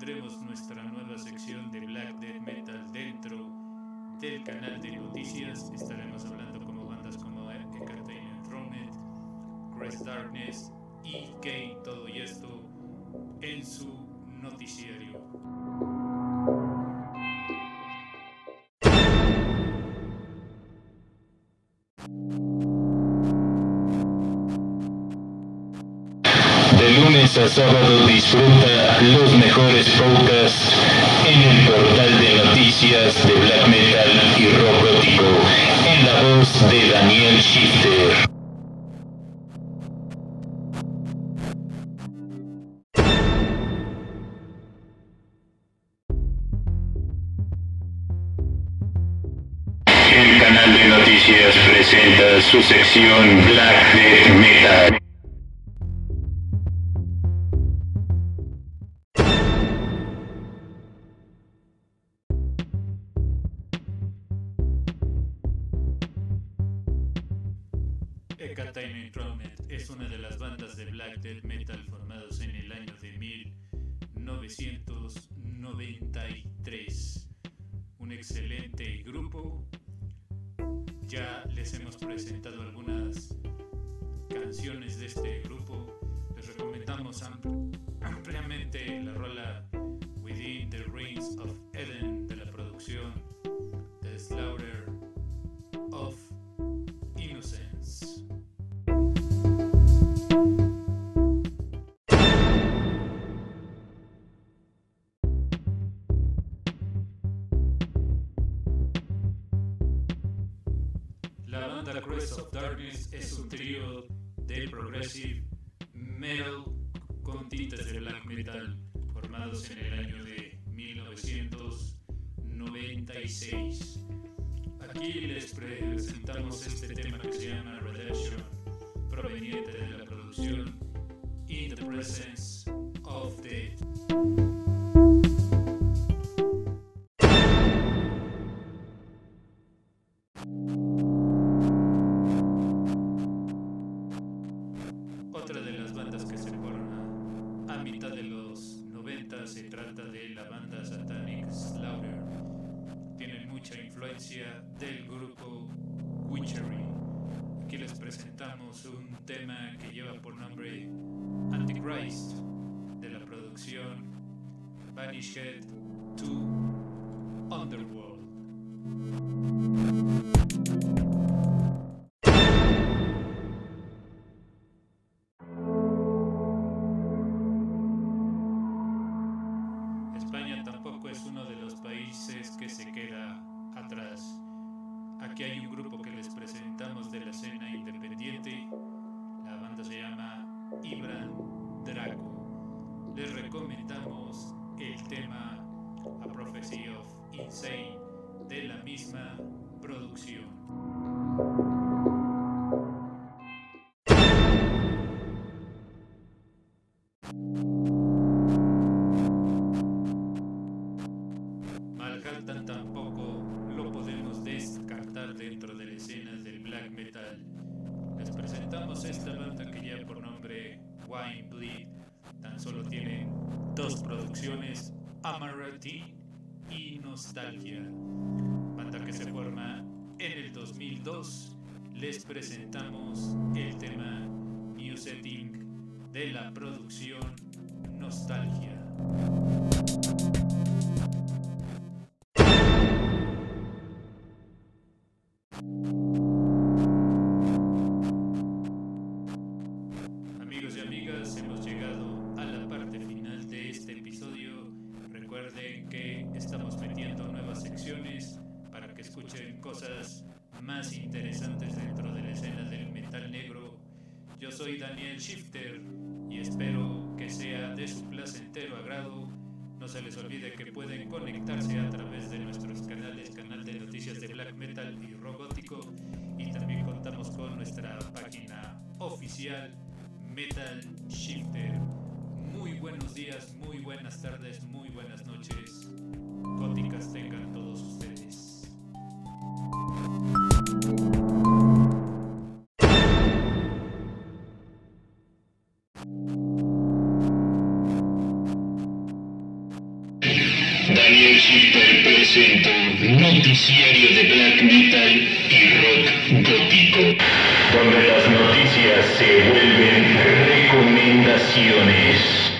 tendremos nuestra nueva sección de Black Death Metal dentro del canal de noticias. Estaremos hablando como bandas como Entertainment Thronet, Grace Darkness, EK, todo y esto en su noticiario. A sábado disfruta los mejores podcasts en el portal de noticias de black metal y rock en la voz de Daniel Shifter. El canal de noticias presenta su sección Black Death Metal. Entertainment Thronet es una de las bandas de black death metal formados en el año de 1993. Un excelente grupo. Ya les hemos presentado algunas canciones de este grupo. Les recomendamos ampl- ampliamente la banda Crest of Darkness es un trío de progressive metal con tintes de black metal formados en el año de 1996. Aquí les presentamos este tema que se llama Redemption, proveniente de la producción In the Presence influencia del grupo Witchery. Aquí les presentamos un tema que lleva por nombre Antichrist de la producción Banished to Underworld. Hay un grupo que les presentamos de la escena independiente. La banda se llama Ibran Draco. Les recomendamos el tema A Prophecy of Insane de la misma producción. Presentamos esta banda que lleva por nombre Wine Bleed. Tan solo tiene dos producciones, Amarati y Nostalgia. Banda que se forma en el 2002. Les presentamos el tema New Setting de la producción Nostalgia. Más interesantes dentro de la escena del metal negro. Yo soy Daniel Shifter y espero que sea de su placentero agrado. No se les olvide que pueden conectarse a través de nuestros canales, canal de noticias de black metal y rock gótico y también contamos con nuestra página oficial Metal Shifter. Muy buenos días, muy buenas tardes, muy buenas noches. Góticas tengan Daniel Shifter presentó Noticiario de Black Metal y Rock Gótico, donde las noticias se vuelven recomendaciones.